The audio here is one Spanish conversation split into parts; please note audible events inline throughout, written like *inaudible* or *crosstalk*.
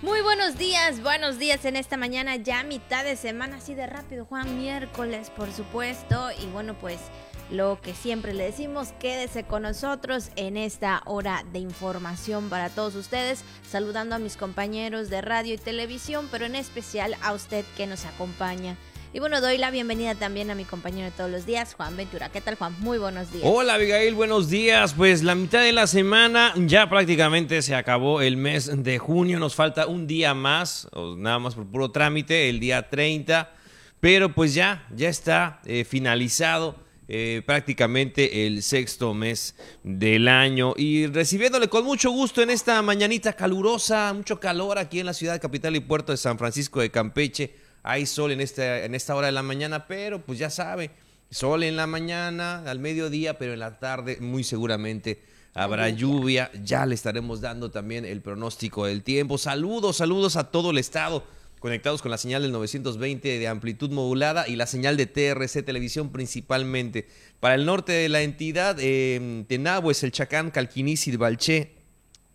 Muy buenos días, buenos días en esta mañana, ya mitad de semana, así de rápido, Juan, miércoles, por supuesto. Y bueno, pues lo que siempre le decimos, quédese con nosotros en esta hora de información para todos ustedes, saludando a mis compañeros de radio y televisión, pero en especial a usted que nos acompaña y bueno, doy la bienvenida también a mi compañero de todos los días, Juan Ventura. ¿Qué tal, Juan? Muy buenos días. Hola, Abigail, buenos días. Pues la mitad de la semana ya prácticamente se acabó el mes de junio. Nos falta un día más, o nada más por puro trámite, el día 30. Pero pues ya, ya está eh, finalizado. Eh, prácticamente el sexto mes del año y recibiéndole con mucho gusto en esta mañanita calurosa, mucho calor aquí en la ciudad capital y puerto de San Francisco de Campeche hay sol en esta, en esta hora de la mañana, pero pues ya sabe, sol en la mañana, al mediodía, pero en la tarde muy seguramente habrá lluvia. Ya le estaremos dando también el pronóstico del tiempo. Saludos, saludos a todo el estado conectados con la señal del 920 de amplitud modulada y la señal de TRC Televisión principalmente. Para el norte de la entidad, eh, es el Chacán, Calquiní, Balché,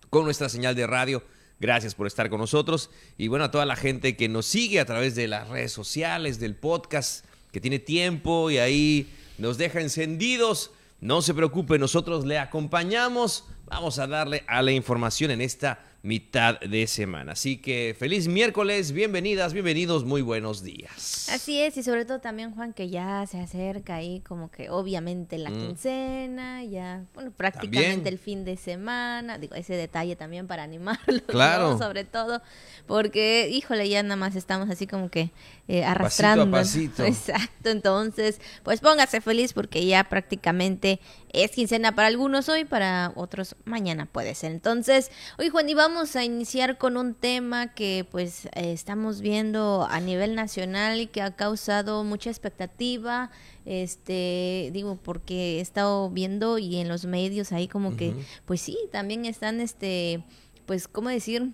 con nuestra señal de radio Gracias por estar con nosotros y bueno, a toda la gente que nos sigue a través de las redes sociales, del podcast, que tiene tiempo y ahí nos deja encendidos. No se preocupe, nosotros le acompañamos. Vamos a darle a la información en esta mitad de semana. Así que feliz miércoles, bienvenidas, bienvenidos, muy buenos días. Así es, y sobre todo también Juan, que ya se acerca ahí como que obviamente la mm. quincena, ya, bueno, prácticamente el fin de semana, digo, ese detalle también para animarlos, *laughs* claro. sobre todo, porque, híjole, ya nada más estamos así como que eh, arrastrando. Pasito a pasito. Exacto, entonces, pues póngase feliz porque ya prácticamente es quincena para algunos hoy, para otros mañana puede ser. Entonces, hoy Juan, y vamos a iniciar con un tema que pues eh, estamos viendo a nivel nacional y que ha causado mucha expectativa, este, digo, porque he estado viendo y en los medios ahí como que, pues sí, también están, este, pues, ¿cómo decir?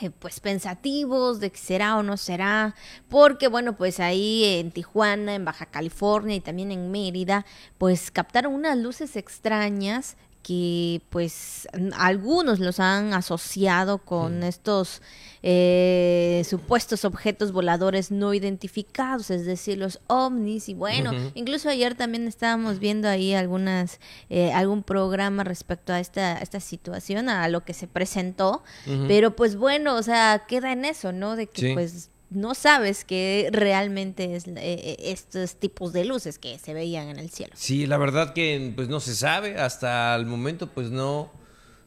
Eh, pues pensativos de que será o no será, porque bueno, pues ahí en Tijuana, en Baja California y también en Mérida, pues captaron unas luces extrañas que pues algunos los han asociado con estos eh, supuestos objetos voladores no identificados, es decir, los ovnis y bueno, incluso ayer también estábamos viendo ahí algunas eh, algún programa respecto a esta esta situación, a lo que se presentó, pero pues bueno, o sea, queda en eso, ¿no? De que pues no sabes que realmente es eh, estos tipos de luces que se veían en el cielo. Sí, la verdad que pues no se sabe, hasta el momento pues no,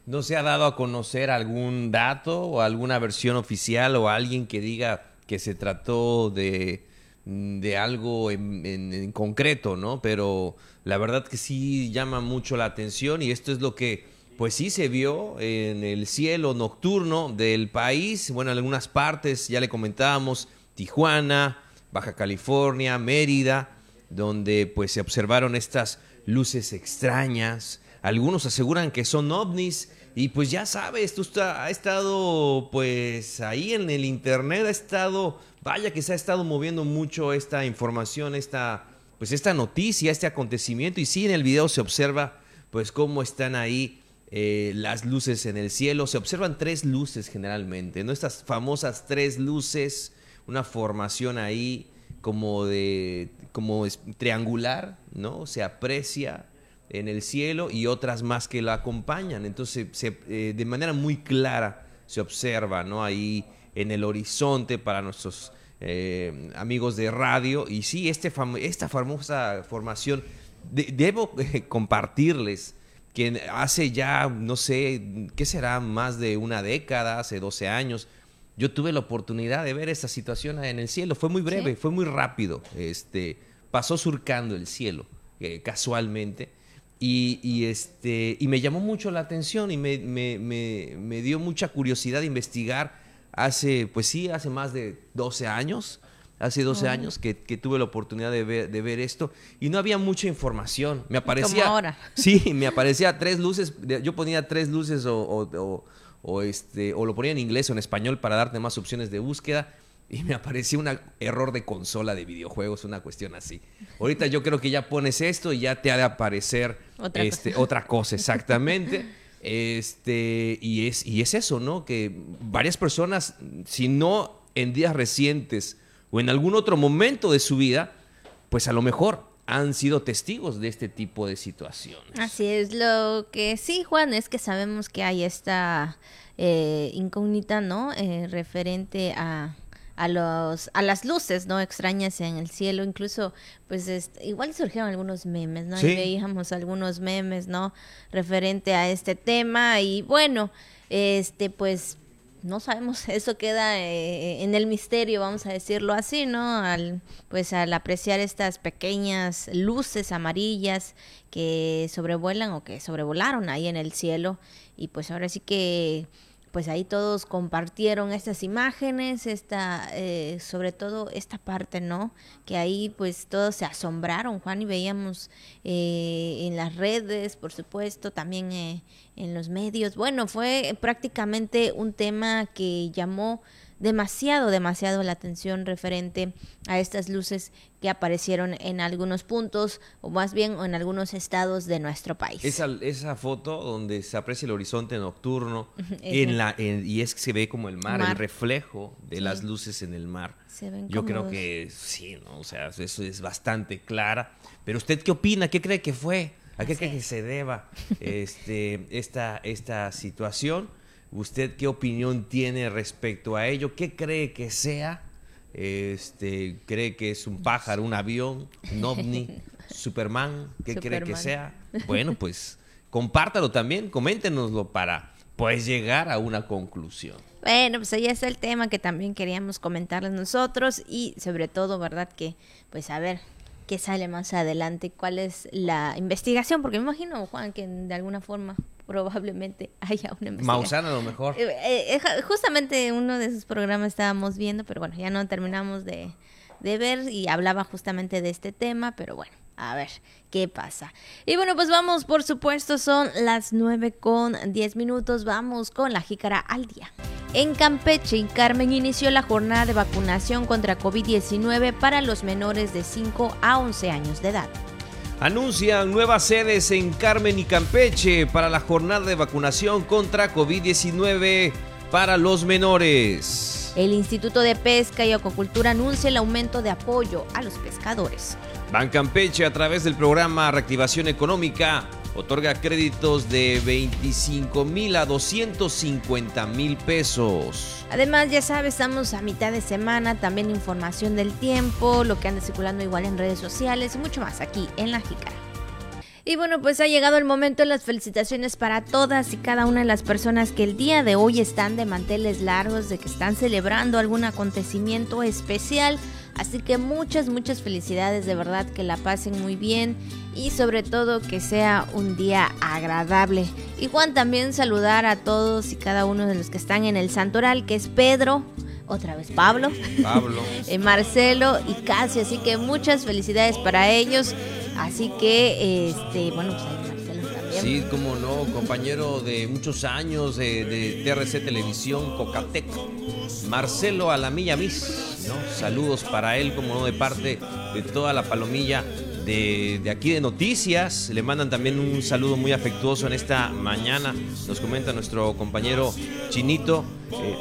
no se ha dado a conocer algún dato o alguna versión oficial o alguien que diga que se trató de, de algo en, en concreto, ¿no? Pero la verdad que sí llama mucho la atención y esto es lo que pues sí se vio en el cielo nocturno del país, bueno, en algunas partes, ya le comentábamos, Tijuana, Baja California, Mérida, donde pues se observaron estas luces extrañas. Algunos aseguran que son ovnis y pues ya sabes, esto ha estado pues ahí en el internet, ha estado, vaya que se ha estado moviendo mucho esta información, esta pues esta noticia, este acontecimiento y sí en el video se observa pues cómo están ahí eh, las luces en el cielo. Se observan tres luces generalmente, ¿no? Estas famosas tres luces, una formación ahí como de como triangular, ¿no? Se aprecia en el cielo y otras más que la acompañan. Entonces, eh, de manera muy clara se observa, ¿no? Ahí en el horizonte para nuestros eh, amigos de radio. Y sí, este esta famosa formación, debo compartirles que hace ya, no sé, ¿qué será? Más de una década, hace 12 años, yo tuve la oportunidad de ver esa situación en el cielo. Fue muy breve, fue muy rápido. Este, pasó surcando el cielo, eh, casualmente. Y, este, y me llamó mucho la atención y me, me, me, dio mucha curiosidad investigar hace, pues sí, hace más de 12 años hace 12 años que, tuve la oportunidad de ver, de ver esto y no había mucha información. Me aparecía. Como ahora. *laughs* Sí, me aparecía tres luces. Yo ponía tres luces o, o, este, o lo ponía en inglés o en español para darte más opciones de búsqueda. Y me aparecía un error de consola de videojuegos, una cuestión así. Ahorita yo creo que ya pones esto y ya te ha de aparecer otra, este, cosa. otra cosa, *laughs* exactamente. Este, y es, y es eso, ¿no? Que varias personas, si no en días recientes o en algún otro momento de su vida, pues a lo mejor han sido testigos de este tipo de situaciones. Así es, lo que sí, Juan, es que sabemos que hay esta eh, incógnita, ¿no? Eh, referente a, a los a las luces no extrañas en el cielo incluso pues este, igual surgieron algunos memes no y veíamos algunos memes no referente a este tema y bueno este pues no sabemos, *laughs* eso queda eh, en el misterio, vamos a decirlo así, ¿no? Al, pues al apreciar estas pequeñas luces amarillas que sobrevuelan o que sobrevolaron ahí en el cielo y pues ahora sí que pues ahí todos compartieron estas imágenes, esta, eh, sobre todo esta parte, ¿no? Que ahí pues todos se asombraron, Juan, y veíamos eh, en las redes, por supuesto, también eh, en los medios. Bueno, fue prácticamente un tema que llamó demasiado, demasiado la atención referente a estas luces que aparecieron en algunos puntos o más bien en algunos estados de nuestro país. Esa, esa foto donde se aprecia el horizonte nocturno *laughs* en la, y es que se ve como el mar, el reflejo de las luces en el mar. Yo creo que sí, ¿no? O sea, eso es bastante clara. Pero usted qué opina? ¿Qué cree que fue? ¿A qué cree que se deba *laughs* este, esta, esta situación? ¿Usted qué opinión tiene respecto a ello? ¿Qué cree que sea? Este, ¿Cree que es un pájaro, un avión, un ovni, *laughs* Superman? ¿Qué cree que sea? *laughs* Bueno, pues compártalo también, coméntenoslo para pues llegar a una conclusión. Bueno, pues ahí está el tema que también queríamos comentarles nosotros y sobre todo, ¿verdad? Que pues a ver qué sale más adelante, cuál es la investigación, porque me imagino, Juan, que de alguna forma *laughs* probablemente haya una investigación. Mausana a lo mejor. Eh, eh, eh, justamente uno de esos programas estábamos viendo, pero bueno, ya no terminamos de, de ver y hablaba justamente de este tema, pero bueno. A ver qué pasa. Y bueno, pues vamos, por supuesto, son las 9 con 10 minutos. Vamos con la jícara al día. En Campeche, Carmen inició la jornada de vacunación contra COVID-19 para los menores de 5 a 11 años de edad. Anuncian nuevas sedes en Carmen y Campeche para la jornada de vacunación contra COVID-19 para los menores. El Instituto de Pesca y Acuacultura anuncia el aumento de apoyo a los pescadores. Ban Campeche, a través del programa Reactivación Económica, otorga créditos de 25 mil a 250 mil pesos. Además, ya sabes, estamos a mitad de semana, también información del tiempo, lo que anda circulando igual en redes sociales y mucho más aquí en La Jícara. Y bueno, pues ha llegado el momento de las felicitaciones para todas y cada una de las personas que el día de hoy están de manteles largos, de que están celebrando algún acontecimiento especial. Así que muchas, muchas felicidades, de verdad que la pasen muy bien y sobre todo que sea un día agradable. Y Juan también saludar a todos y cada uno de los que están en el santoral, que es Pedro, otra vez Pablo, Pablo. *laughs* Eh, Marcelo y Casio, así que muchas felicidades para ellos. Así que, este, bueno, pues Sí, como no, compañero de muchos años de, de TRC Televisión, Cocatec, Marcelo Alamilla Miss, ¿no? Saludos para él, como no, de parte de toda la palomilla de, aquí de Noticias. Le mandan también un saludo muy afectuoso en esta mañana. Nos comenta nuestro compañero Chinito. Eh,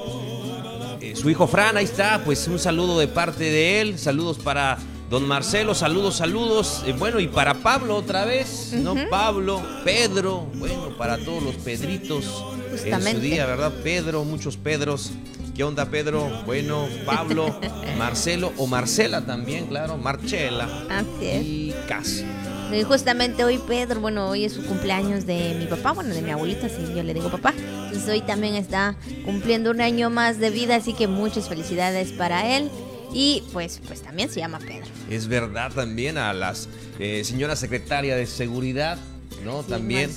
eh, su hijo Fran, ahí está, pues un saludo de parte de él. Saludos para don Marcelo, saludos, saludos. Eh, bueno, y para Pablo otra vez, ¿no? Pablo, Pedro, bueno, para todos los Pedritos en su día, ¿verdad? Pedro, muchos Pedros. ¿Qué onda, Pedro? Bueno, Pablo, *laughs* Marcelo o Marcela también, claro, Marcela. Así es. Y casi. justamente hoy Pedro, bueno, hoy es su cumpleaños de mi papá, bueno, de mi abuelita, si yo le digo papá. Entonces hoy también está cumpliendo un año más de vida, así que muchas felicidades para él. Y pues, pues también se llama Pedro. Es verdad también a las eh, señora secretaria de seguridad, ¿no? también.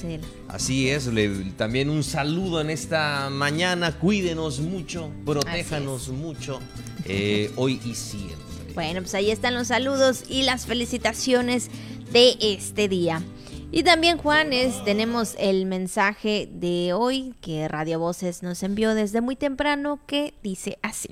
Así es, también un saludo en esta mañana. Cuídenos mucho, protéjanos mucho, eh, hoy y siempre. Bueno, pues ahí están los saludos y las felicitaciones de este día. Y también, Juanes, tenemos el mensaje de hoy que Radio Voces nos envió desde muy temprano que dice así.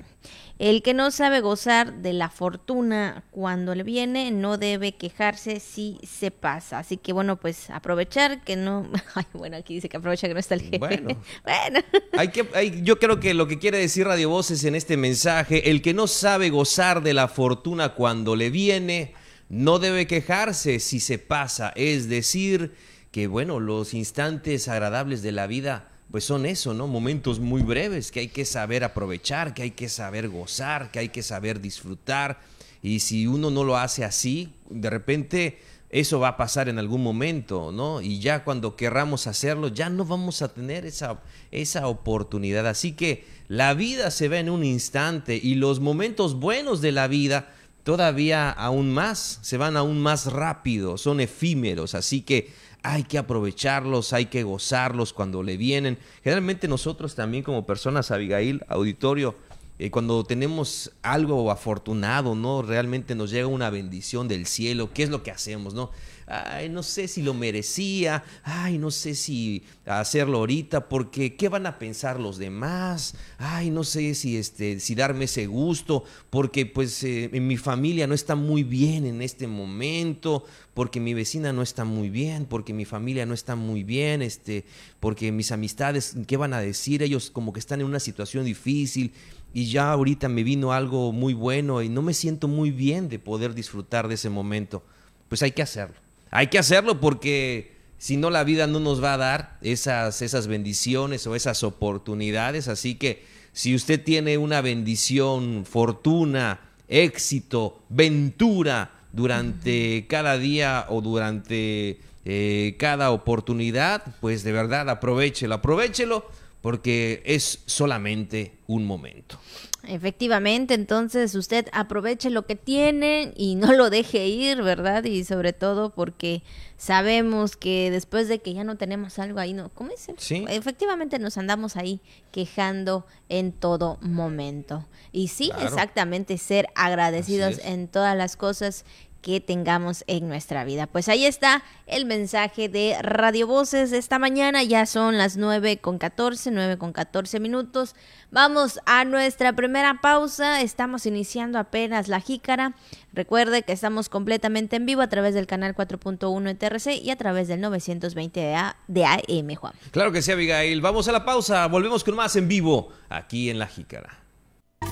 El que no sabe gozar de la fortuna cuando le viene no debe quejarse si se pasa. Así que bueno, pues aprovechar que no... *laughs* Ay, bueno, aquí dice que aprovecha que no está el jefe. *laughs* Bueno, Hay que, hay, yo creo que lo que quiere decir Radio Voces en este mensaje, el que no sabe gozar de la fortuna cuando le viene no debe quejarse si se pasa, es decir, que bueno, los instantes agradables de la vida pues son eso, ¿no? Momentos muy breves que hay que saber aprovechar, que hay que saber gozar, que hay que saber disfrutar. Y si uno no lo hace así, de repente eso va a pasar en algún momento, ¿no? Y ya cuando querramos hacerlo, ya no vamos a tener esa, esa oportunidad. Así que la vida se ve en un instante y los momentos buenos de la vida todavía aún más, se van aún más rápido, son efímeros, así que hay que aprovecharlos, hay que gozarlos cuando le vienen. Generalmente nosotros también como personas, Abigail, auditorio, eh, cuando tenemos algo afortunado, ¿no? Realmente nos llega una bendición del cielo, ¿qué es lo que hacemos, no? Ay, no sé si lo merecía, ay, no sé si hacerlo ahorita, porque ¿qué van a pensar los demás? Ay, no sé si, este, si darme ese gusto, porque pues eh, mi familia no está muy bien en este momento, porque mi vecina no está muy bien, porque mi familia no está muy bien, este, porque mis amistades, ¿qué van a decir? Ellos como que están en una situación difícil y ya ahorita me vino algo muy bueno y no me siento muy bien de poder disfrutar de ese momento. Pues hay que hacerlo. Hay que hacerlo porque si no la vida no nos va a dar esas, esas bendiciones o esas oportunidades. Así que si usted tiene una bendición, fortuna, éxito, ventura durante cada día o durante eh, cada oportunidad, pues de verdad aprovechelo, aprovechelo porque es solamente un momento. Efectivamente, entonces usted aproveche lo que tiene y no lo deje ir, ¿verdad? Y sobre todo porque sabemos que después de que ya no tenemos algo ahí, ¿no? ¿Cómo es? Sí. Efectivamente nos andamos ahí quejando en todo momento. Y sí, exactamente, ser agradecidos en todas las cosas que tengamos en nuestra vida. Pues ahí está el mensaje de Radio Voces esta mañana. Ya son las 9 con 14, 9 con 14 minutos. Vamos a nuestra primera pausa. Estamos iniciando apenas la jícara. Recuerde que estamos completamente en vivo a través del canal 4.1 en TRC y a través del 920 de, de AM, Juan. Claro que sí, Abigail. Vamos a la pausa. Volvemos con más en vivo aquí en la jícara.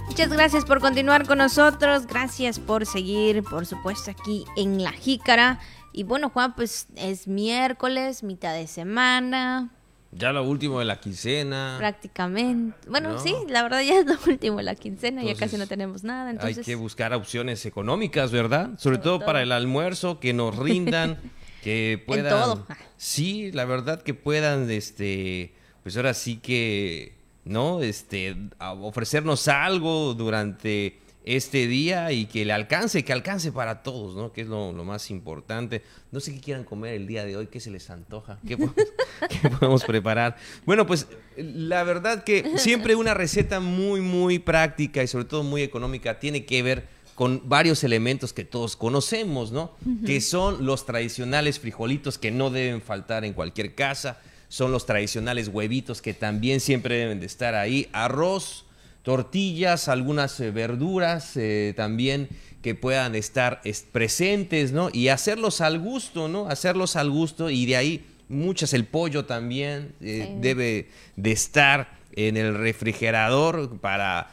Muchas gracias por continuar con nosotros, gracias por seguir, por supuesto, aquí en La Jícara. Y bueno, Juan, pues es miércoles, mitad de semana. Ya lo último de la quincena. Prácticamente. Bueno, sí, la verdad ya es lo último de la quincena, ya casi no tenemos nada. Entonces... Hay que buscar opciones económicas, ¿verdad? Sobre, todo, para el almuerzo, que nos *laughs* rindan, que puedan... En todo. Sí, la verdad que puedan, este, pues ahora sí que ¿no? Este, ofrecernos algo durante este día y que le alcance, que alcance para todos, ¿no? Que es lo, más importante. No sé qué quieran comer el día de hoy, qué se les antoja, *laughs* qué podemos, preparar. Bueno, pues la verdad que siempre una receta muy, muy práctica y sobre todo muy económica tiene que ver con varios elementos que todos conocemos, ¿no? Que son los tradicionales frijolitos que no deben faltar en cualquier casa son los tradicionales huevitos que también siempre deben de estar ahí, arroz, tortillas, algunas eh, verduras eh, también que puedan estar presentes, ¿no? Y hacerlos al gusto, ¿no? Hacerlos al gusto y de ahí muchas, el pollo también eh, debe de estar en el refrigerador para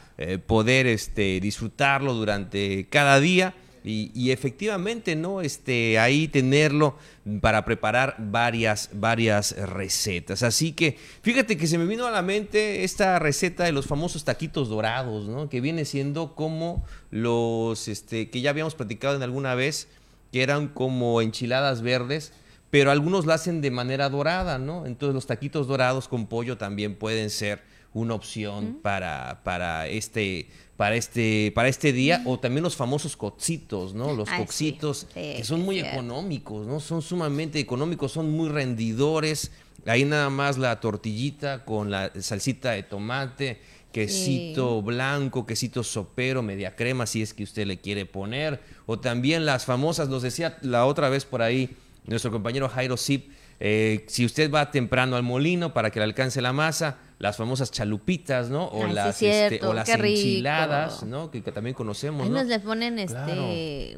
poder este, disfrutarlo durante cada día. Y, efectivamente, ¿no? Este, ahí tenerlo para preparar varias, varias recetas. Así que fíjate que se me vino a la mente esta receta de los famosos taquitos dorados, ¿no? Que viene siendo como los, este, que ya habíamos platicado en alguna vez, que eran como enchiladas verdes, pero algunos lo hacen de manera dorada, ¿no? Entonces los taquitos dorados con pollo también pueden ser una opción para, para este para este, para este día, o también los famosos coxitos, ¿no? Los coxitos, que son muy económicos, ¿no? Son sumamente económicos, son muy rendidores. Ahí nada más la tortillita con la salsita de tomate, quesito blanco, quesito sopero, media crema, si es que usted le quiere poner. O también las famosas, nos decía la otra vez por ahí, nuestro compañero Jairo Zip. Eh, si usted va temprano al molino para que le alcance la masa, las famosas chalupitas, ¿no? O Ay, las, este, o las enchiladas, ¿no? Que, que también conocemos, Ahí ¿no? nos le ponen este Claro.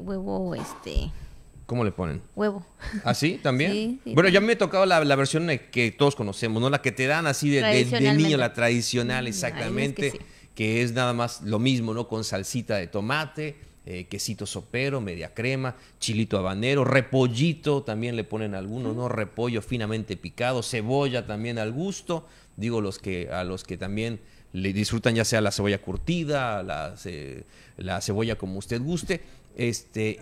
huevo, este ¿Cómo le ponen? huevo. ¿Ah, sí? ¿También? Sí, sí, bueno, ya me he tocado la, la versión eh, que todos conocemos, ¿no? La que te dan así de, de- niño, la tradicional, Mm, exactamente. ay, es que es nada más lo mismo, ¿no? Con salsita de tomate, eh, quesito sopero, media crema, chilito habanero, repollito, también le ponen algunos, ¿no? Repollo finamente picado, cebolla también al gusto. Digo, los que, a los que también le disfrutan ya sea la cebolla curtida, la, ce- la cebolla como usted guste. Este,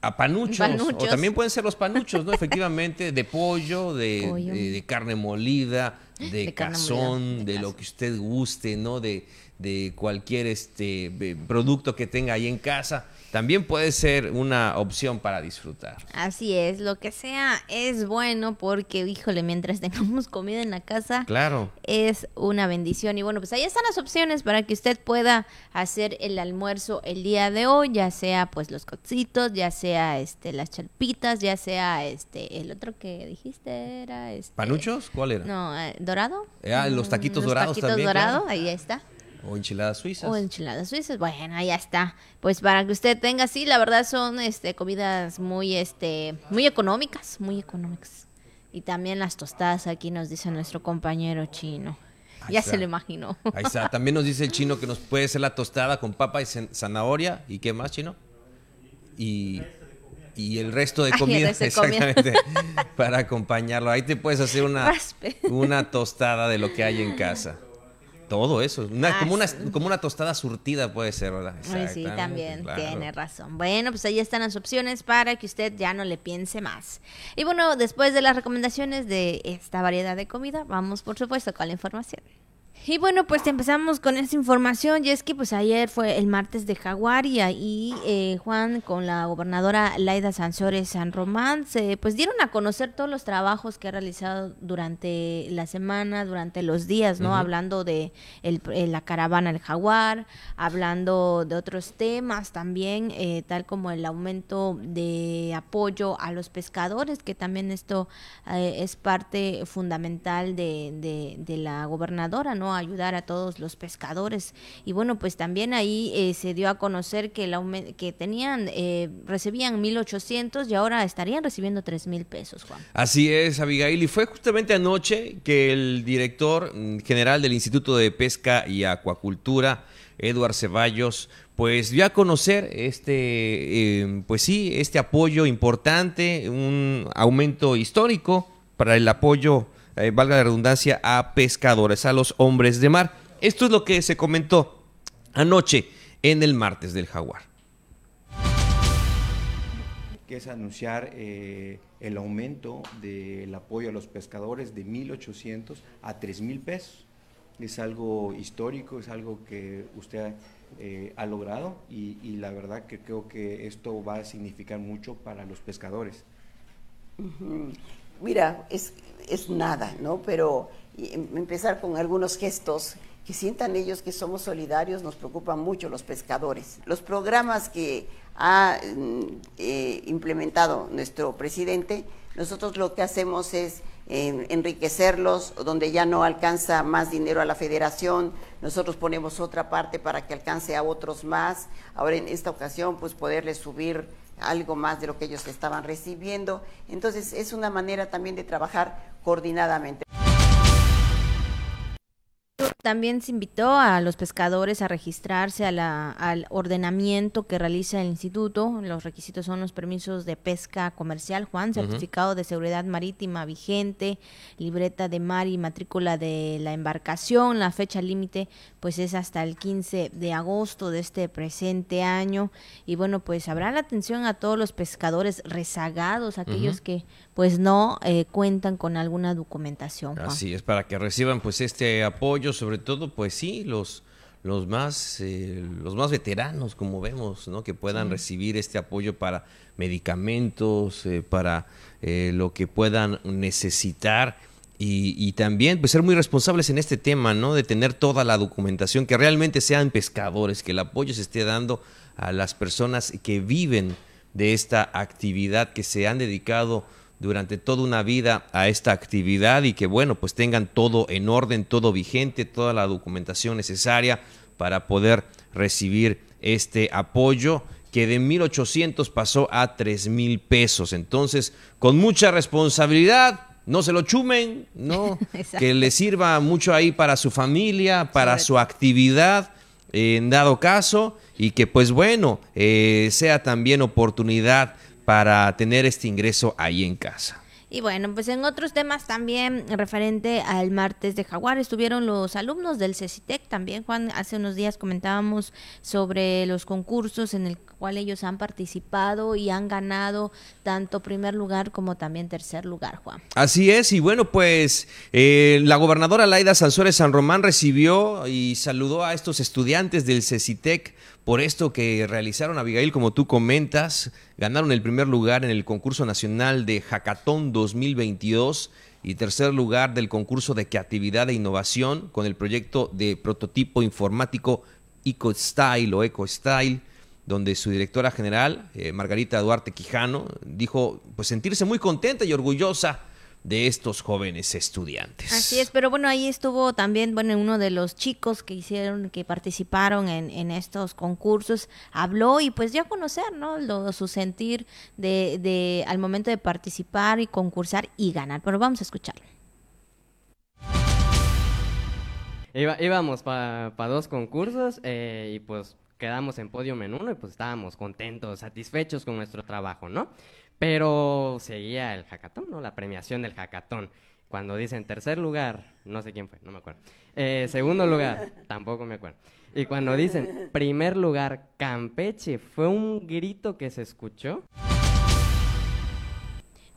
a panuchos, Panuchos. o también pueden ser los *laughs* panuchos, ¿no? Efectivamente, de pollo, de, Pollo. de- de carne molida, de, cazón, molida, de de, lo que usted guste, ¿no? De, de cualquier este producto que tenga ahí en casa. También puede ser una opción para disfrutar. Así es, lo que sea es bueno porque, híjole, mientras *laughs* tengamos comida en la casa, Claro. es una bendición. Y bueno, pues ahí están las opciones para que usted pueda hacer el almuerzo el día de hoy, ya sea pues los cocitos, ya sea este las chalpitas, ya sea este el otro que dijiste era este ¿Panuchos? ¿Cuál era? No, eh, dorado. Eh, ah, los taquitos Los dorados taquitos también, dorados, claro. ahí está. O enchiladas suizas. O enchiladas suizas, bueno, ahí ya está. Pues para que usted tenga, sí, la verdad son este comidas muy este muy económicas, muy económicas. Y también las tostadas aquí nos dice nuestro compañero chino. Ahí ya está. se lo imaginó. Ahí está. *laughs* También nos dice el chino que nos puede ser la tostada con papa y zan- zanahoria. ¿Y qué más, chino? Y, y el resto de *laughs* comida, exactamente, para acompañarlo. Ahí te puedes hacer una, Raspe. una tostada de lo que hay en casa. Todo eso. Una- Ah, como, una, sí. como una tostada surtida puede ser, ¿verdad? Sí, también claro. tiene razón. Bueno, pues ahí están las opciones para que usted ya no le piense más. Y bueno, después de las recomendaciones de esta variedad de comida, vamos por supuesto con la información. Y bueno, pues empezamos con esta información y es que pues ayer fue el martes de Jaguar y ahí eh, Juan con la gobernadora Laida Sansores San Román se pues dieron a conocer todos los trabajos que ha realizado durante la semana, durante los días, ¿no? Hablando de el- eh, la caravana del Jaguar, hablando de otros temas también, eh, tal como el aumento de apoyo a los pescadores, que también esto eh, es parte fundamental de, de- de la gobernadora, ¿no? Ayudar a todos los pescadores. Y bueno, pues también ahí eh, se dio a conocer que, aumen- que tenían, eh, recibían 1.800 y ahora estarían recibiendo 3.000 pesos, Juan. Así es, Abigail. Y fue justamente anoche que el director mm, general del Instituto de Pesca y Acuacultura, Eduard Ceballos, pues dio a conocer este, eh, pues sí, este apoyo importante, un aumento histórico para el apoyo, eh, valga la redundancia, a pescadores, a los hombres de mar. Esto es lo que se comentó anoche en el martes del jaguar. que es anunciar eh, el aumento del apoyo a los pescadores de 1.800 a 3.000 pesos. Es algo histórico, es algo que usted eh, ha logrado y, y la verdad que creo que esto va a significar mucho para los pescadores. Ujú. Mira, es, es nada, ¿no? Pero em- empezar con algunos gestos que sientan ellos que somos solidarios, nos preocupan mucho los pescadores. Los programas que ha mm, eh, implementado nuestro presidente, nosotros lo que hacemos es eh, enriquecerlos, donde ya no alcanza más dinero a la federación, nosotros ponemos otra parte para que alcance a otros más. Ahora en esta ocasión, pues poderles subir algo más de lo que ellos estaban recibiendo. Entonces es una manera también de trabajar coordinadamente. También se invitó a los pescadores a registrarse a la- al ordenamiento que realiza el instituto. Los requisitos son los permisos de pesca comercial, Juan, certificado de seguridad marítima vigente, libreta de mar y matrícula de la embarcación. La fecha límite pues es hasta el 15 de agosto de este presente año. Y bueno, pues habrá la atención a todos los pescadores rezagados, aquellos que pues no eh, cuentan con alguna documentación, Juan. Así es, para que reciban pues este apoyo, sobre todo, pues sí, los, los más eh, los más veteranos, como vemos, ¿no? Que puedan recibir este apoyo para medicamentos, eh, para eh, lo que puedan necesitar. Y, y también pues ser muy responsables en este tema, ¿no? De tener toda la documentación, que realmente sean pescadores, que el apoyo se esté dando a las personas que viven de esta actividad que se han dedicado durante toda una vida a esta actividad y que bueno, pues tengan todo en orden, todo vigente, toda la documentación necesaria para poder recibir este apoyo que de 1.800 pasó a 3.000 pesos. Entonces, con mucha responsabilidad, no se lo chumen, ¿no? *laughs* que le sirva mucho ahí para su familia, para su actividad, en dado caso, y que pues bueno, eh, sea también oportunidad para tener este ingreso ahí en casa. Y bueno, pues en otros temas también referente al martes de Jaguar estuvieron los alumnos del CECITEC también, Juan, hace unos días comentábamos sobre los concursos en el cual ellos han participado y han ganado tanto primer lugar como también tercer lugar, Juan. Así es, y bueno, pues eh, la gobernadora Laida Sansores San Román recibió y saludó a estos estudiantes del CECITEC por esto que realizaron, Abigail, como tú comentas, ganaron el primer lugar en el concurso nacional de Hackathon 2022 y tercer lugar del concurso de creatividad e innovación con el proyecto de prototipo informático EcoStyle o EcoStyle donde su directora general, eh, Margarita Duarte Quijano, dijo pues sentirse muy contenta y orgullosa de estos jóvenes estudiantes. Así es, pero bueno, ahí estuvo también, bueno, uno de los chicos que hicieron, que participaron en, estos concursos, habló y pues dio a conocer, ¿no? Lo, su sentir de, de, al momento de participar y concursar y ganar. Pero vamos a escucharlo. íbamos para dos concursos eh, y pues quedamos en podio en uno y pues estábamos contentos, satisfechos con nuestro trabajo, ¿no? Pero seguía el hackathon, ¿no? La premiación del hackathon. Cuando dicen tercer lugar, no sé quién fue, no me acuerdo. Eh, segundo lugar, tampoco me acuerdo. Y cuando dicen primer lugar, Campeche, fue un grito que se escuchó.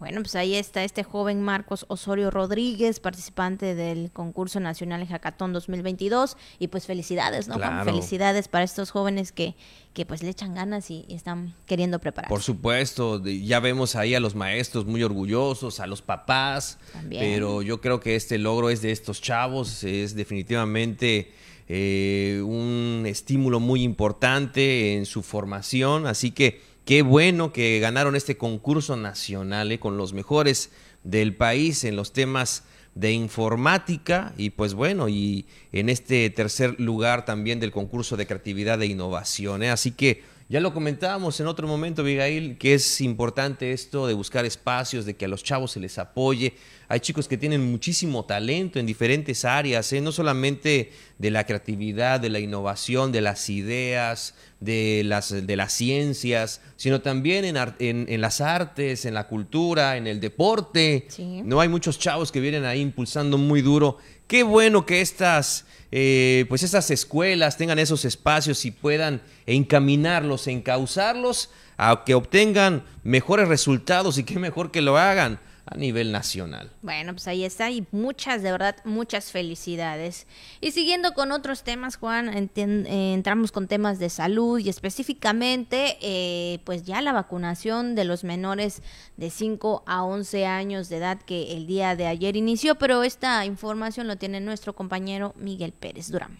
Bueno, pues ahí está este joven Marcos Osorio Rodríguez, participante del concurso nacional Hackathon 2022 y pues felicidades, ¿no? Felicidades para estos jóvenes que, que pues le echan ganas y, están queriendo preparar. Por supuesto, ya vemos ahí a los maestros muy orgullosos, a los papás, pero yo creo que este logro es de estos chavos, es definitivamente eh, un estímulo muy importante en su formación, así que Qué bueno que ganaron este concurso nacional eh, con los mejores del país en los temas de informática y pues bueno, y en este tercer lugar también del concurso de creatividad e innovación. Eh. Así que ya lo comentábamos en otro momento, Abigail, que es importante esto de buscar espacios, de que a los chavos se les apoye. Hay chicos que tienen muchísimo talento en diferentes áreas, ¿eh? no solamente de la creatividad, de la innovación, de las ideas, de las, de las ciencias, sino también en, en, las artes, en la cultura, en el deporte. No hay muchos chavos que vienen ahí impulsando muy duro. Qué bueno que estas eh, pues estas escuelas tengan esos espacios y puedan encaminarlos, encauzarlos a que obtengan mejores resultados y qué mejor que lo hagan a nivel nacional. Bueno, pues ahí está y muchas, de verdad, muchas felicidades. Y siguiendo con otros temas, Juan, eh, entramos con temas de salud y específicamente, eh, pues ya la vacunación de los menores de 5 a 11 años de edad que el día de ayer inició, pero esta información lo tiene nuestro compañero Miguel Pérez Durán.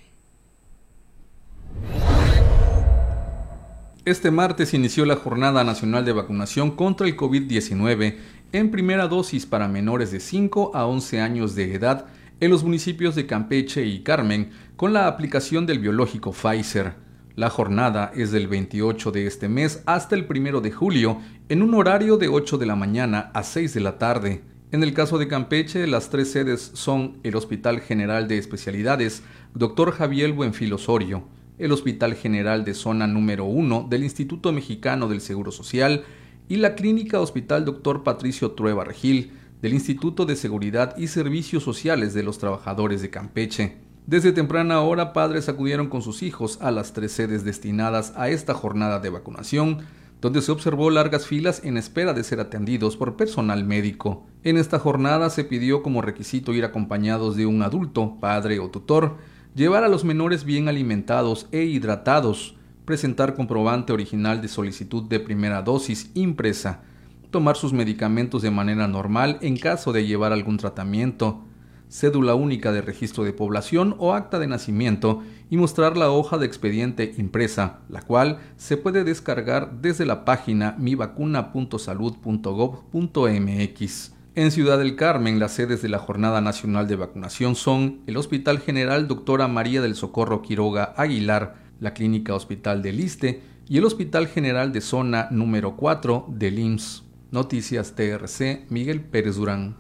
Este martes inició la Jornada Nacional de Vacunación contra el COVID-19 en primera dosis para menores de 5 a 11 años de edad en los municipios de Campeche y Carmen con la aplicación del biológico Pfizer. La jornada es del 28 de este mes hasta el 1 de julio en un horario de 8 de la mañana a 6 de la tarde. En el caso de Campeche, las tres sedes son el Hospital General de Especialidades, Dr. Javier Buenfil Osorio, el Hospital General de Zona número 1 del Instituto Mexicano del Seguro Social y la Clínica Hospital Dr. Patricio Trueba Regil del Instituto de Seguridad y Servicios Sociales de los Trabajadores de Campeche. Desde temprana hora, padres acudieron con sus hijos a las tres sedes destinadas a esta jornada de vacunación, donde se observó largas filas en espera de ser atendidos por personal médico. En esta jornada se pidió como requisito ir acompañados de un adulto, padre o tutor, llevar a los menores bien alimentados e hidratados, presentar comprobante original de solicitud de primera dosis impresa, tomar sus medicamentos de manera normal en caso de llevar algún tratamiento, cédula única de registro de población o acta de nacimiento y mostrar la hoja de expediente impresa, la cual se puede descargar desde la página mivacuna.salud.gov.mx. En Ciudad del Carmen, las sedes de la Jornada Nacional de Vacunación son el Hospital General Doctora María del Socorro Quiroga Aguilar, la Clínica Hospital del Liste y el Hospital General de Zona número 4 del IMSS. Noticias TRC, Miguel Pérez Durán.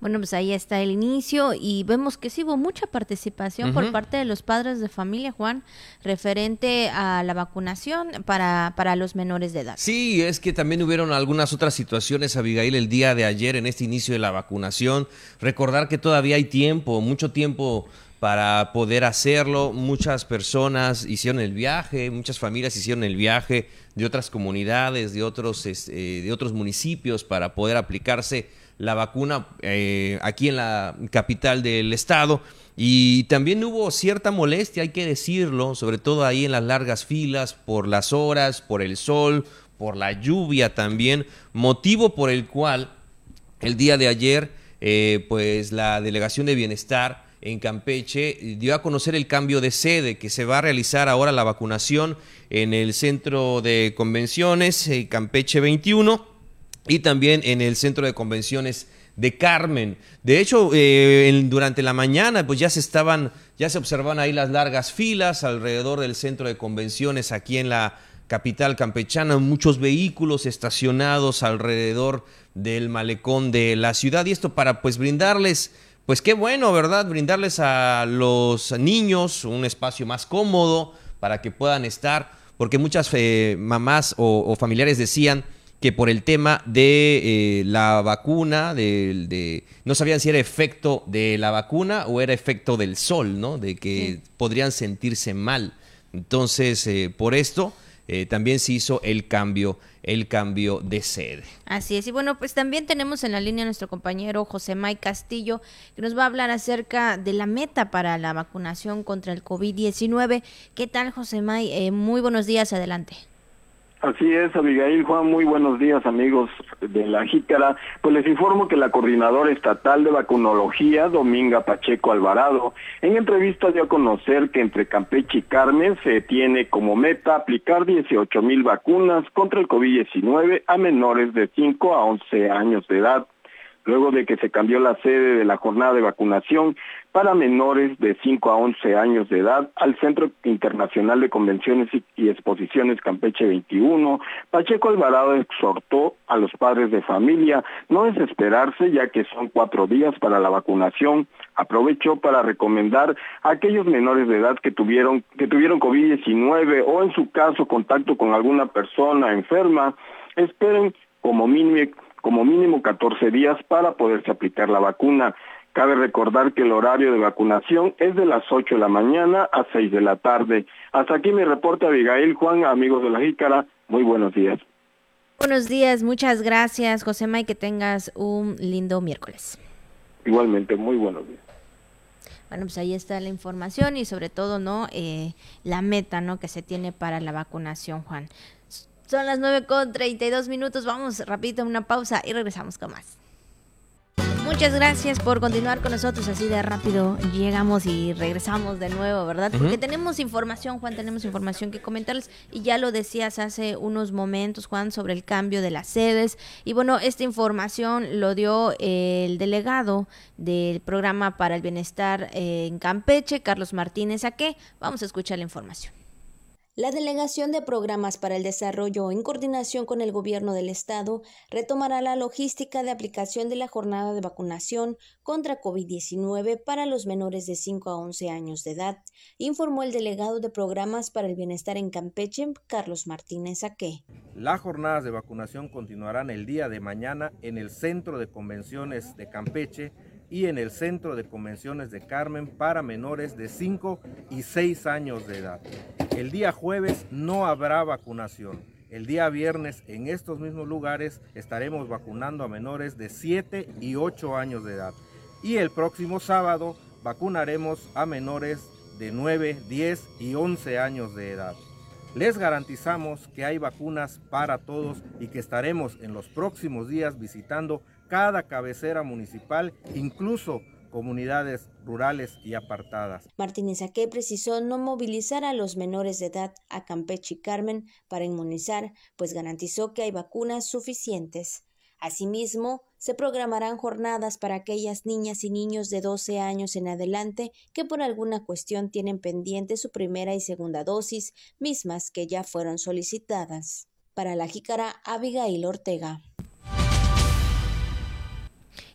Bueno, pues ahí está el inicio y vemos que sí hubo mucha participación por parte de los padres de familia, Juan, referente a la vacunación para, para los menores de edad. Sí, es que también hubieron algunas otras situaciones, Abigail, el día de ayer en este inicio de la vacunación. Recordar que todavía hay tiempo, mucho tiempo para poder hacerlo. Muchas personas hicieron el viaje, muchas familias hicieron el viaje de otras comunidades, de otros, este, de otros municipios para poder aplicarse la vacuna eh, aquí en la capital del estado. Y también hubo cierta molestia, hay que decirlo, sobre todo ahí en las largas filas, por las horas, por el sol, por la lluvia también, motivo por el cual el día de ayer, eh, pues la Delegación de Bienestar en Campeche dio a conocer el cambio de sede, que se va a realizar ahora la vacunación en el Centro de Convenciones, eh, Campeche 21 y también en el centro de convenciones de Carmen. De hecho, eh, durante la mañana, pues ya se estaban, ya se observaban ahí las largas filas alrededor del centro de convenciones aquí en la capital campechana, muchos vehículos estacionados alrededor del malecón de la ciudad y esto para pues brindarles, pues qué bueno, ¿verdad? Brindarles a los niños un espacio más cómodo para que puedan estar, porque muchas eh, mamás o familiares decían, que por el tema de eh, la vacuna, de, no sabían si era efecto de la vacuna o era efecto del sol, ¿no? De que podrían sentirse mal. Entonces, eh, por esto eh, también se hizo el cambio, el cambio de sede. Así es. Y bueno, pues también tenemos en la línea a nuestro compañero José May Castillo, que nos va a hablar acerca de la meta para la vacunación contra el COVID-19. ¿Qué tal, José May? muy buenos días, adelante. Así es, Abigail Juan, muy buenos días amigos de la Jícara. Pues les informo que la coordinadora estatal de vacunología, Dominga Pacheco Alvarado, en entrevista dio a conocer que entre Campeche y Carmen se tiene como meta aplicar 18 mil vacunas contra el COVID-19 a menores de 5 a 11 años de edad luego de que se cambió la sede de la jornada de vacunación para menores de 5 a 11 años de edad al Centro Internacional de Convenciones y Exposiciones Campeche 21, Pacheco Alvarado exhortó a los padres de familia no desesperarse ya que son cuatro días para la vacunación. Aprovechó para recomendar a aquellos menores de edad que tuvieron, que tuvieron COVID-19 o en su caso contacto con alguna persona enferma, esperen como mínimo como mínimo 14 días para poderse aplicar la vacuna. Cabe recordar que el horario de vacunación es de las 8 de la mañana a 6 de la tarde. Hasta aquí mi reporte, Abigail Juan, amigos de la Jícara. Muy buenos días. Buenos días, muchas gracias, José May, que tengas un lindo miércoles. Igualmente, muy buenos días. Bueno, pues ahí está la información y sobre todo, ¿no? Eh, la meta, ¿no? Que se tiene para la vacunación, Juan. Son las 9 con 32 minutos. Vamos rapidito a una pausa y regresamos con más. Muchas gracias por continuar con nosotros así de rápido. Llegamos y regresamos de nuevo, ¿verdad? Porque tenemos información, Juan, tenemos información que comentarles. Y ya lo decías hace unos momentos, Juan, sobre el cambio de las sedes. Y bueno, esta información lo dio el delegado del programa para el bienestar en Campeche, Carlos Martínez qué? Vamos a escuchar la información. La Delegación de Programas para el Desarrollo, en coordinación con el Gobierno del Estado, retomará la logística de aplicación de la jornada de vacunación contra COVID-19 para los menores de 5 a 11 años de edad, informó el delegado de Programas para el Bienestar en Campeche, Carlos Martínez Aque. Las jornadas de vacunación continuarán el día de mañana en el Centro de Convenciones de Campeche y en el Centro de Convenciones de Carmen para menores de 5 y 6 años de edad. El día jueves no habrá vacunación. El día viernes en estos mismos lugares estaremos vacunando a menores de 7 y 8 años de edad. Y el próximo sábado vacunaremos a menores de 9, 10 y 11 años de edad. Les garantizamos que hay vacunas para todos y que estaremos en los próximos días visitando cada cabecera municipal, incluso comunidades rurales y apartadas. Martínez Aque precisó no movilizar a los menores de edad a Campeche y Carmen para inmunizar, pues garantizó que hay vacunas suficientes. Asimismo, se programarán jornadas para aquellas niñas y niños de 12 años en adelante que por alguna cuestión tienen pendiente su primera y segunda dosis, mismas que ya fueron solicitadas. Para la jícara, Abigail Ortega.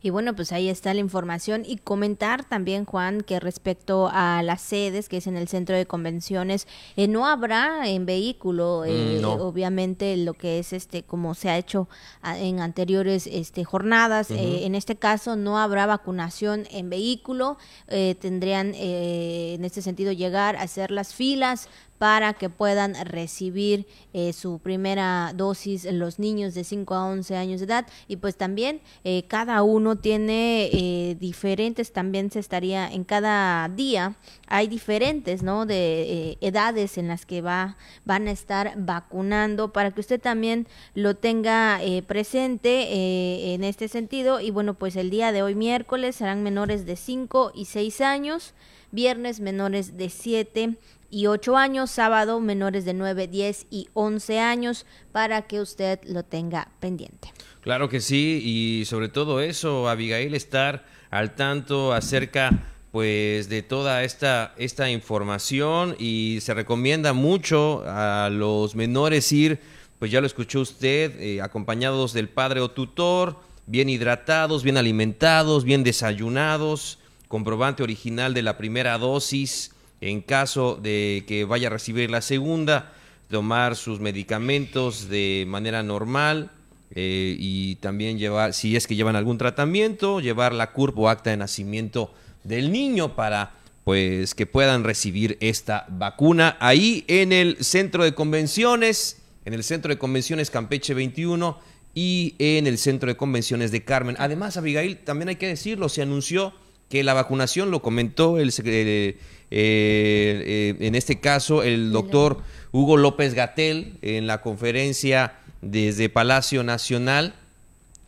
Y bueno, pues ahí está la información. Y comentar también, Juan, que respecto a las sedes, que es en el centro de convenciones, eh, no habrá en vehículo, mm, eh, obviamente lo que es este, como se ha hecho en anteriores este, jornadas, eh, en este caso no habrá vacunación en vehículo, tendrían en este sentido llegar a hacer las filas para que puedan recibir eh, su primera dosis los niños de 5 a 11 años de edad. Y pues también eh, cada uno tiene eh, diferentes también se estaría en cada día hay diferentes no de edades en las que va van a estar vacunando para que usted también lo tenga presente en este sentido. Y bueno pues el día de hoy miércoles serán menores de 5 y 6 años viernes menores de 7 y 8 años, sábado menores de 9, 10 y 11 años para que usted lo tenga pendiente. Claro que sí, y sobre todo eso, Abigail, estar al tanto acerca pues de toda esta, esta información y se recomienda mucho a los menores ir, pues ya lo escuchó usted, eh, acompañados del padre o tutor, bien hidratados, bien alimentados, bien desayunados, comprobante original de la primera dosis, en caso de que vaya a recibir la segunda, tomar sus medicamentos de manera normal eh, y también llevar, si es que llevan algún tratamiento, llevar la curva o acta de nacimiento del niño para pues que puedan recibir esta vacuna ahí en el centro de convenciones, en el centro de convenciones Campeche 21 y en el centro de convenciones de Carmen. Además, Abigail, también hay que decirlo, se anunció que la vacunación, lo comentó el, eh, eh, en este caso el doctor Hugo López Gatel en la conferencia desde Palacio Nacional,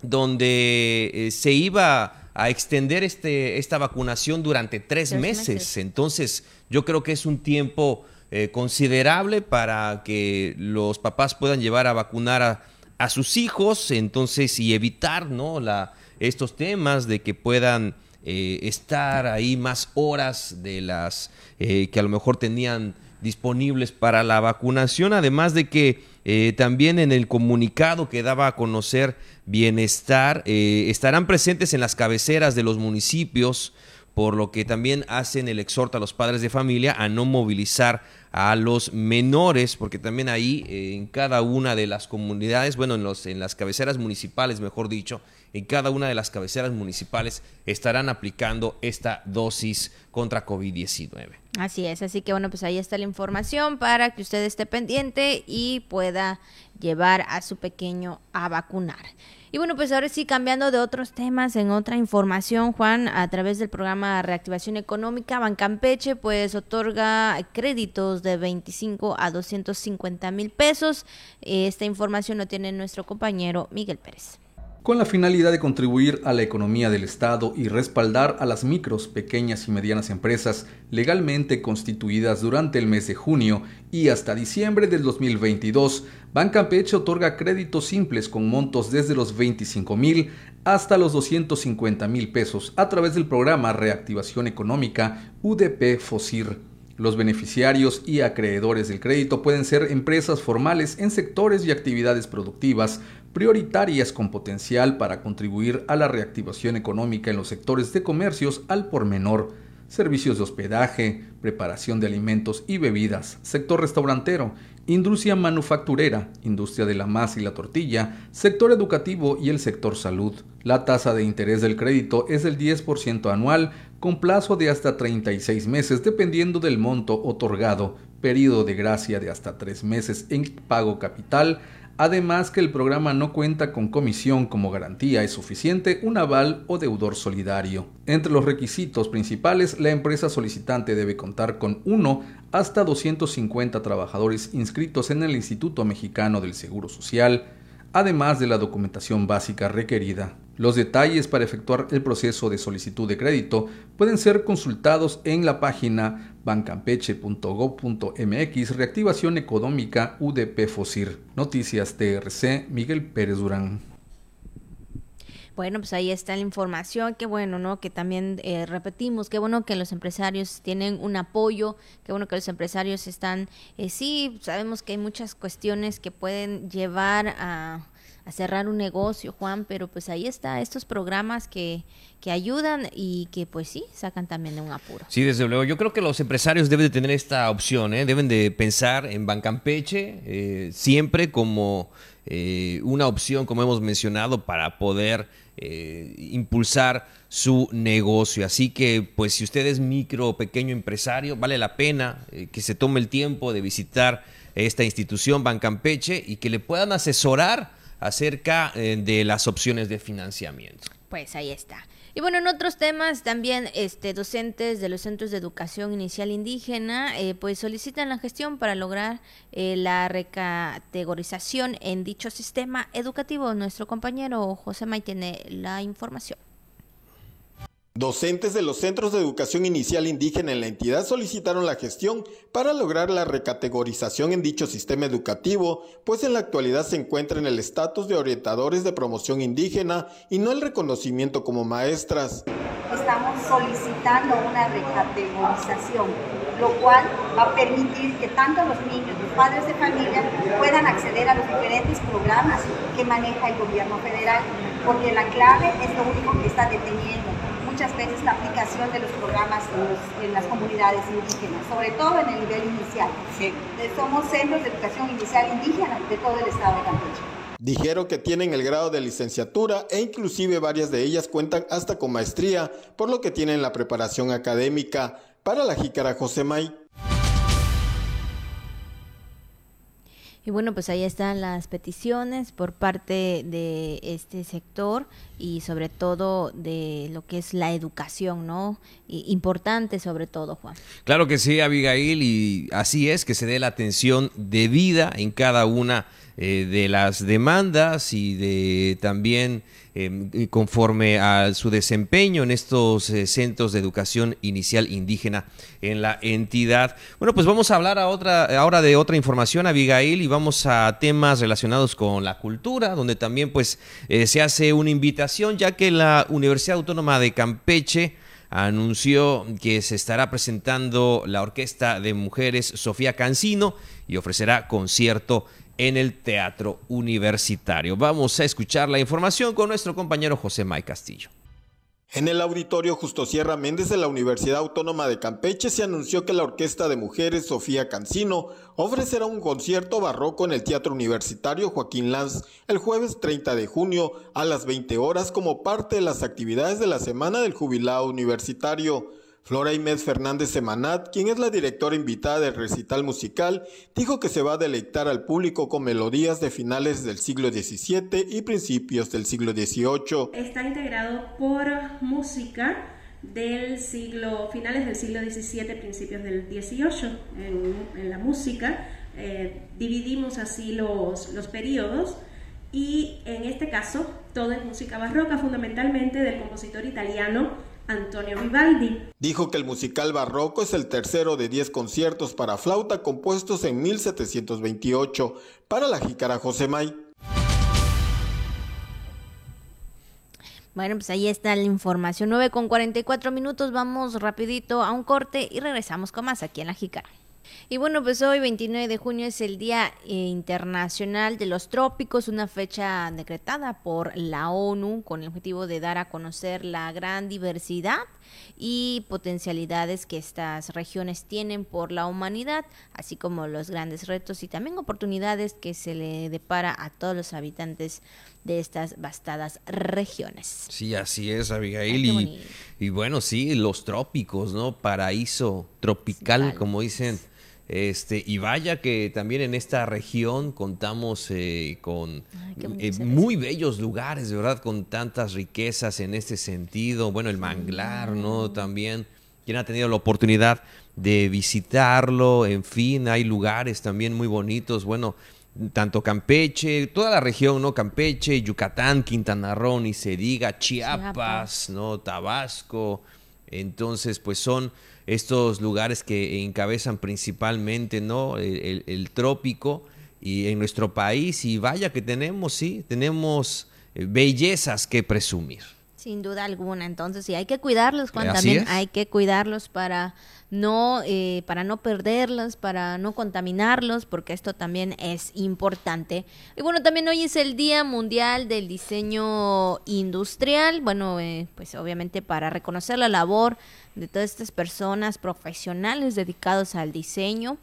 donde eh, se iba a extender este, esta vacunación durante tres, meses. Entonces, yo creo que es un tiempo considerable para que los papás puedan llevar a vacunar a, a sus hijos, entonces, y evitar ¿no? la, estos temas de que puedan eh, estar ahí más horas de las eh, que a lo mejor tenían disponibles para la vacunación, además de que eh, también en el comunicado que daba a conocer bienestar, estarán presentes en las cabeceras de los municipios, por lo que también hacen el exhorto a los padres de familia a no movilizar a los menores, porque también ahí en cada una de las comunidades, bueno, en, los, en las cabeceras municipales, mejor dicho, en cada una de las cabeceras municipales estarán aplicando esta dosis contra COVID-19. Así es, así que bueno, pues ahí está la información para que usted esté pendiente y pueda llevar a su pequeño a vacunar. Y bueno, pues ahora sí, cambiando de otros temas, en otra información, Juan, a través del programa Reactivación Económica, Bancampeche, pues otorga créditos de 25 a 250 mil pesos. Esta información lo tiene nuestro compañero Miguel Pérez con la finalidad de contribuir a la economía del Estado y respaldar a las micros, pequeñas y medianas empresas legalmente constituidas durante el mes de junio y hasta diciembre del 2022, Bancampeche otorga créditos simples con montos desde los 25 mil hasta los 250 mil pesos a través del programa Reactivación Económica UDP FOSIR. Los beneficiarios y acreedores del crédito pueden ser empresas formales en sectores y actividades productivas, prioritarias con potencial para contribuir a la reactivación económica en los sectores de comercios al por menor, servicios de hospedaje, preparación de alimentos y bebidas, sector restaurantero, industria manufacturera, industria de la masa y la tortilla, sector educativo y el sector salud. La tasa de interés del crédito es del 10% anual con plazo de hasta 36 meses dependiendo del monto otorgado, periodo de gracia de hasta 3 meses en pago capital, Además que el programa no cuenta con comisión como garantía, es suficiente un aval o deudor solidario. Entre los requisitos principales, la empresa solicitante debe contar con uno hasta 250 trabajadores inscritos en el Instituto Mexicano del Seguro Social, además de la documentación básica requerida. Los detalles para efectuar el proceso de solicitud de crédito pueden ser consultados en la página bancampeche.gov.mx Reactivación Económica UDP FOSIR. Noticias TRC Miguel Pérez Durán. Bueno, pues ahí está la información, qué bueno, ¿no? Que también eh, repetimos, qué bueno que los empresarios tienen un apoyo, qué bueno que los empresarios están, eh, sí, sabemos que hay muchas cuestiones que pueden llevar a, cerrar un negocio, Juan, pero pues ahí está, estos programas que, que ayudan y que pues sí, sacan también de un apuro. Sí, desde luego, yo creo que los empresarios deben de tener esta opción, ¿eh? deben de pensar en Bancampeche eh, siempre como una opción, como hemos mencionado, para poder eh, impulsar su negocio. Así que, pues, si usted es micro o pequeño empresario, vale la pena eh, que se tome el tiempo de visitar esta institución Bancampeche y que le puedan asesorar acerca eh, de las opciones de financiamiento. Pues ahí está. Y bueno, en otros temas también este, docentes de los centros de educación inicial indígena eh, pues solicitan la gestión para lograr eh, la recategorización en dicho sistema educativo. Nuestro compañero José May tiene la información. Docentes de los centros de educación inicial indígena en la entidad solicitaron la gestión para lograr la recategorización en dicho sistema educativo, pues en la actualidad se encuentra en el estatus de orientadores de promoción indígena y no el reconocimiento como maestras. Estamos solicitando una recategorización, lo cual va a permitir que tanto los niños, los padres de familia puedan acceder a los diferentes programas que maneja el gobierno federal, porque la clave es lo único que está deteniendo muchas veces la aplicación de los programas en, las comunidades indígenas, sobre todo en el nivel inicial. Eh, somos centros de educación inicial indígena de todo el estado de Campeche. Dijeron que tienen el grado de licenciatura e inclusive varias de ellas cuentan hasta con maestría, por lo que tienen la preparación académica. Para la jícara José May, Y bueno, pues ahí están las peticiones por parte de este sector y sobre todo de lo que es la educación, ¿no? importante sobre todo, Juan. Claro que sí, Abigail, y así es, que se dé la atención debida en cada una eh, de las demandas y de también Em, conforme a su desempeño en estos eh, centros de educación inicial indígena en la entidad. Bueno, pues vamos a hablar ahora de otra información, Abigail, y vamos a temas relacionados con la cultura, donde también pues eh, se hace una invitación, ya que la Universidad Autónoma de Campeche anunció que se estará presentando la Orquesta de Mujeres Sofía Cancino y ofrecerá concierto en el Teatro Universitario. Vamos a escuchar la información con nuestro compañero José May Castillo. En el auditorio Justo Sierra Méndez de la Universidad Autónoma de Campeche se anunció que la Orquesta de Mujeres Sofía Cancino ofrecerá un concierto barroco en el Teatro Universitario Joaquín Lanz el jueves 30 de junio a las 20 horas como parte de las actividades de la Semana del Jubilado Universitario. Flora Inés Fernández Semanat, quien es la directora invitada del recital musical, dijo que se va a deleitar al público con melodías de finales del siglo XVII y principios del siglo XVIII. Está integrado por música del siglo, finales del siglo XVII, principios del XVIII en, la música. Eh, dividimos así los, los periodos y en este caso todo es música barroca, fundamentalmente del compositor italiano Antonio Vivaldi. Dijo que el musical barroco es el tercero de 10 conciertos para flauta compuestos en 1728 para la jícara José May. Bueno, pues ahí está la información. 9 con 44 minutos. Vamos rapidito a un corte y regresamos con más aquí en la jícara. Y bueno, pues hoy 29 de junio es el Día Internacional de los Trópicos, una fecha decretada por la ONU con el objetivo de dar a conocer la gran diversidad y potencialidades que estas regiones tienen por la humanidad, así como los grandes retos y también oportunidades que se le depara a todos los habitantes de estas vastadas regiones. Sí, así es, Abigail. y, bueno, sí, los trópicos, ¿no? Paraíso tropical, como dicen este, y vaya que también en esta región contamos eh, con eh, muy bellos lugares, de verdad, con tantas riquezas en este sentido. Bueno, el manglar, ¿no? También, quien ha tenido la oportunidad de visitarlo, en fin, hay lugares también muy bonitos. Bueno, tanto Campeche, toda la región, ¿no? Campeche, Yucatán, Quintana Roo, ni se diga, Chiapas, Chiapas. ¿no? Tabasco. Entonces, pues son estos lugares que encabezan principalmente, ¿no? El, el- trópico y en nuestro país. Y vaya que tenemos, sí, tenemos eh, bellezas que presumir. Sin duda alguna, entonces sí hay que cuidarlos, Juan, Así también es. hay que cuidarlos para no eh, para no perderlos, para no contaminarlos, porque esto también es importante. Y bueno, también hoy es el Día Mundial del Diseño Industrial, bueno, eh, pues obviamente para reconocer la labor de todas estas personas profesionales dedicados al diseño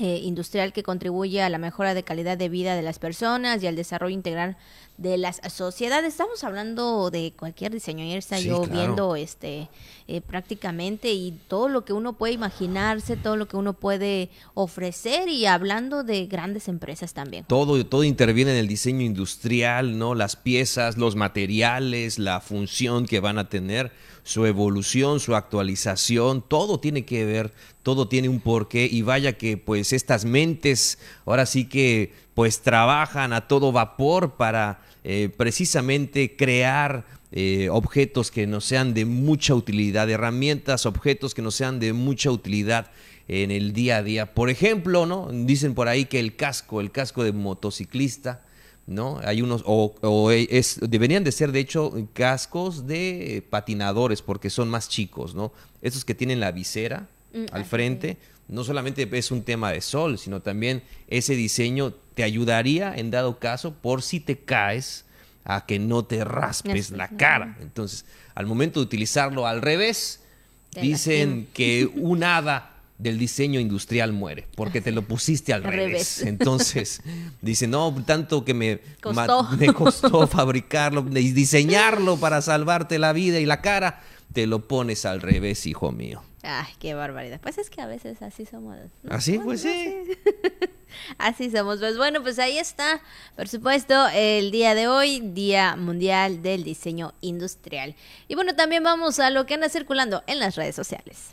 eh, industrial que contribuye a la mejora de calidad de vida de las personas y al desarrollo integral de las sociedades. Estamos hablando de cualquier diseño. Ayer Sí, yo claro. viendo este eh, prácticamente y todo lo que uno puede imaginarse, todo lo que uno puede ofrecer y hablando de grandes empresas también. Todo, todo interviene en el diseño industrial, ¿no? Las piezas, los materiales, la función que van a tener, su evolución, su actualización, todo tiene que ver, todo tiene un porqué y vaya que pues estas mentes ahora sí que pues trabajan a todo vapor para eh, precisamente crear eh, objetos que nos sean de mucha utilidad, herramientas, objetos que nos sean de mucha utilidad en el día a día. Por ejemplo, ¿no? Dicen por ahí que el casco, el casco de motociclista, ¿no? Hay unos, o, o es, deberían de ser de hecho cascos de patinadores porque son más chicos, ¿no? Esos que tienen la visera Mm, al frente, no solamente es un tema de sol, sino también ese diseño te ayudaría en dado caso por si te caes a que no te raspes la cara. Entonces, al momento de utilizarlo al revés, Te dicen que un hada del diseño industrial muere porque te lo pusiste al revés. revés. *laughs* *laughs* Entonces, dicen, no, tanto que me Costó. me costó *laughs* fabricarlo y diseñarlo para salvarte la vida y la cara, te lo pones al revés, hijo mío. Ay, qué barbaridad. Pues es que a veces así somos. ¿no? Así, Bueno, pues sí. Así somos. Pues bueno, pues ahí está, por supuesto, el día de hoy, Día Mundial del Diseño Industrial. Y bueno, también vamos a lo que anda circulando en las redes sociales.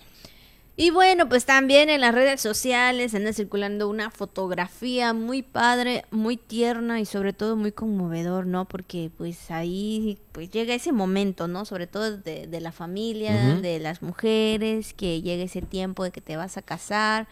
Y bueno, pues también en las redes sociales anda circulando una fotografía muy padre, muy tierna y sobre todo muy conmovedor, ¿no? Porque pues ahí pues llega ese momento, ¿no? Sobre todo de, de la familia, de las mujeres, que llega ese tiempo de que te vas a casar.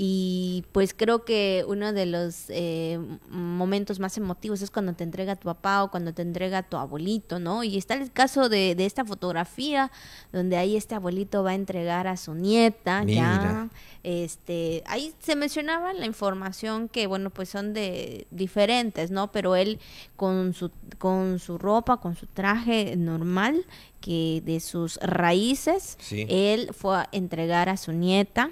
Y pues creo que uno de los eh, momentos más emotivos es cuando te entrega tu papá o cuando te entrega tu abuelito, ¿no? Y está el caso de, de esta fotografía donde ahí este abuelito va a entregar a su nieta, ya. Mira. Este, ahí se mencionaba la información que, bueno, pues son de diferentes, ¿no? Pero él con su, con su ropa, con su traje normal, que de sus raíces, Sí. él fue a entregar a su nieta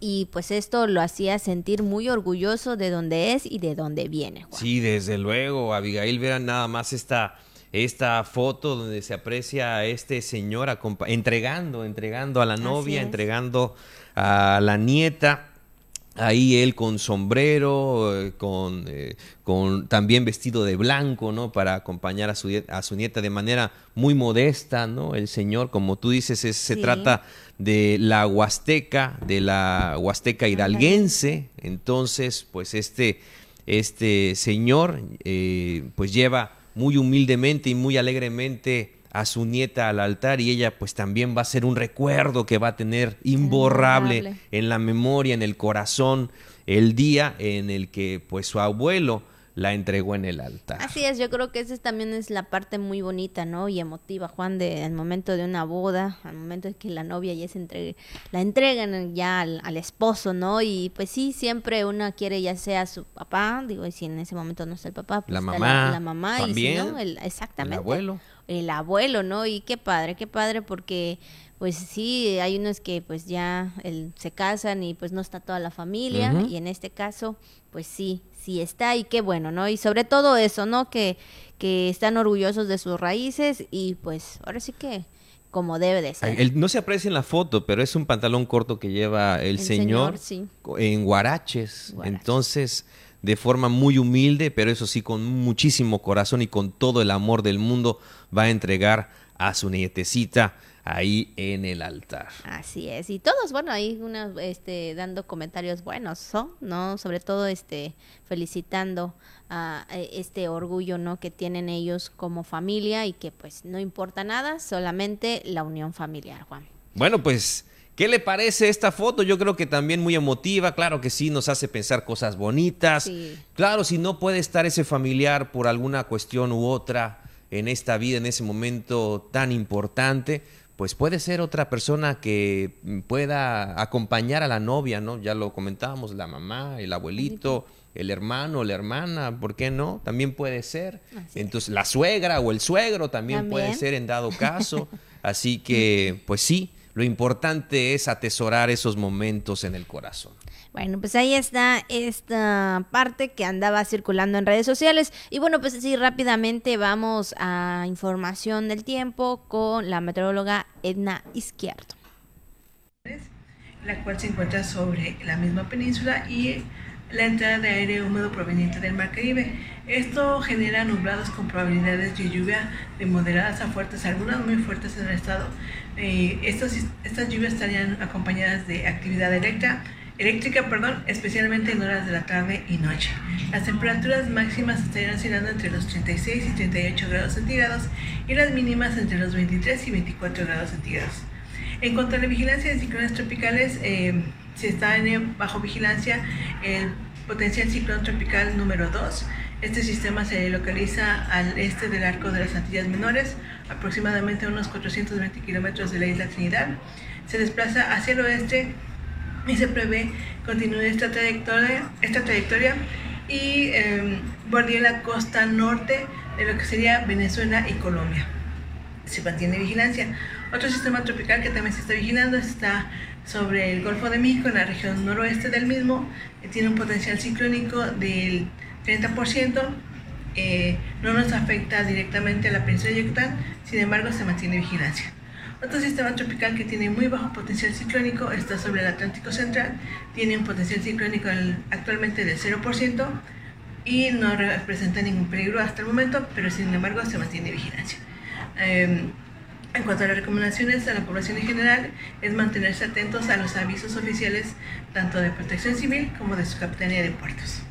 y pues esto lo hacía sentir muy orgulloso de donde es y de dónde viene. Juan. Sí, desde luego, Abigail, verán nada más esta, esta foto donde se aprecia a este señor entregando, entregando a la novia, entregando a la nieta. Ahí él con sombrero, eh, con, eh, con también vestido de blanco, ¿no? Para acompañar a su, a su nieta de manera muy modesta, ¿no? El señor, como tú dices, es- se trata de la Huasteca, de la Huasteca hidalguense. Entonces, pues este, este señor, eh, pues lleva muy humildemente y muy alegremente a su nieta al altar y ella pues también va a ser un recuerdo que va a tener imborrable Imborrable. en la memoria, en el corazón, el día en el que pues su abuelo la entregó en el altar. Así es, yo creo que esa es- también es la parte muy bonita, ¿no? Y emotiva, Juan, de al momento de una boda, al momento de que la novia ya se entregue, la entregan ya al, al esposo, ¿no? Y pues sí, siempre uno quiere ya sea su papá, digo, y si en ese momento no está el papá, pues La está mamá, la, mamá, también, y si no, el, exactamente. El abuelo. El abuelo, ¿no? Y qué padre, qué padre porque pues sí, hay unos que pues ya el- se casan y pues no está toda la familia y en este caso pues sí, sí está y qué bueno, ¿no? Y sobre todo eso, ¿no? Que, que están orgullosos de sus raíces y pues ahora sí que como debe de ser. El- no se aprecia en la foto, pero es un pantalón corto que lleva el, El señor, señor, sí. en guaraches. Guaraches. Entonces, de forma muy humilde, pero eso sí, con muchísimo corazón y con todo el amor del mundo, va a entregar a su nietecita ahí en el altar. Así es, y todos, bueno, ahí una, este, dando comentarios buenos, ¿no? Sobre todo, este, felicitando a este orgullo, ¿no? Que tienen ellos como familia y que, pues, no importa nada, solamente la unión familiar, Juan. Bueno, pues, ¿qué le parece esta foto? Yo creo que también muy emotiva, claro que sí, nos hace pensar cosas bonitas. Claro, si no puede estar ese familiar por alguna cuestión u otra en esta vida, en ese momento tan importante, pues puede ser otra persona que pueda acompañar a la novia, ¿no? Ya lo comentábamos, la mamá, el abuelito, el hermano, la hermana, ¿por qué no? También puede ser. Entonces, la suegra o el suegro también, puede ser en dado caso. *laughs* Así que, pues sí, lo importante es atesorar esos momentos en el corazón. Bueno, pues ahí está esta parte que andaba circulando en redes sociales. Y bueno, pues sí, rápidamente vamos a información del tiempo con la meteoróloga Edna Izquierdo. La cual se encuentra sobre la misma península y la entrada de aire húmedo proveniente del Mar Caribe. Esto genera nublados con probabilidades de lluvia de moderadas a fuertes, algunas muy fuertes en el estado. Eh, estas, estas lluvias estarían acompañadas de actividad eléctrica eléctrica, perdón, especialmente en horas de la tarde y noche. Las temperaturas máximas estarían oscilando entre los 36 y 38 grados centígrados y las mínimas entre los 23 y 24 grados centígrados. En cuanto a la vigilancia de ciclones tropicales, eh, se está en, bajo vigilancia el potencial ciclón tropical número 2. Este sistema se localiza al este del arco de las Antillas Menores, aproximadamente a unos 420 kilómetros de la isla Trinidad. Se desplaza hacia el oeste y se prevé continuar esta trayectoria, esta trayectoria y eh, la costa norte de lo que sería Venezuela y Colombia. Se mantiene vigilancia. Otro sistema tropical que también se está vigilando está sobre el Golfo de México, en la región noroeste del mismo. tiene un potencial ciclónico del 30%. Eh, no nos afecta directamente a la península de Yucatán, sin embargo se mantiene vigilancia. Otro sistema tropical que tiene muy bajo potencial ciclónico está sobre el Atlántico Central, tiene un potencial ciclónico actualmente del 0% y no representa ningún peligro hasta el momento, pero sin embargo se mantiene vigilancia. Em, en cuanto a las recomendaciones a la población en general, es mantenerse atentos a los avisos oficiales tanto de protección civil como de su capitanía de puertos.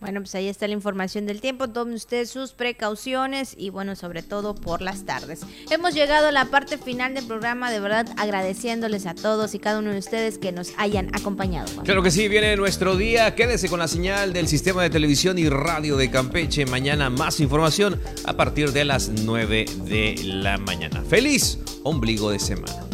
Bueno, pues ahí está la información del tiempo. Tomen ustedes sus precauciones y bueno, sobre todo por las tardes. Hemos llegado a la parte final del programa, de verdad agradeciéndoles a todos y cada uno de ustedes que nos hayan acompañado. Claro que sí, viene nuestro día. Quédese con la señal del sistema de televisión y radio de Campeche. Mañana más información a partir de las 9 de la mañana. Feliz ombligo de semana.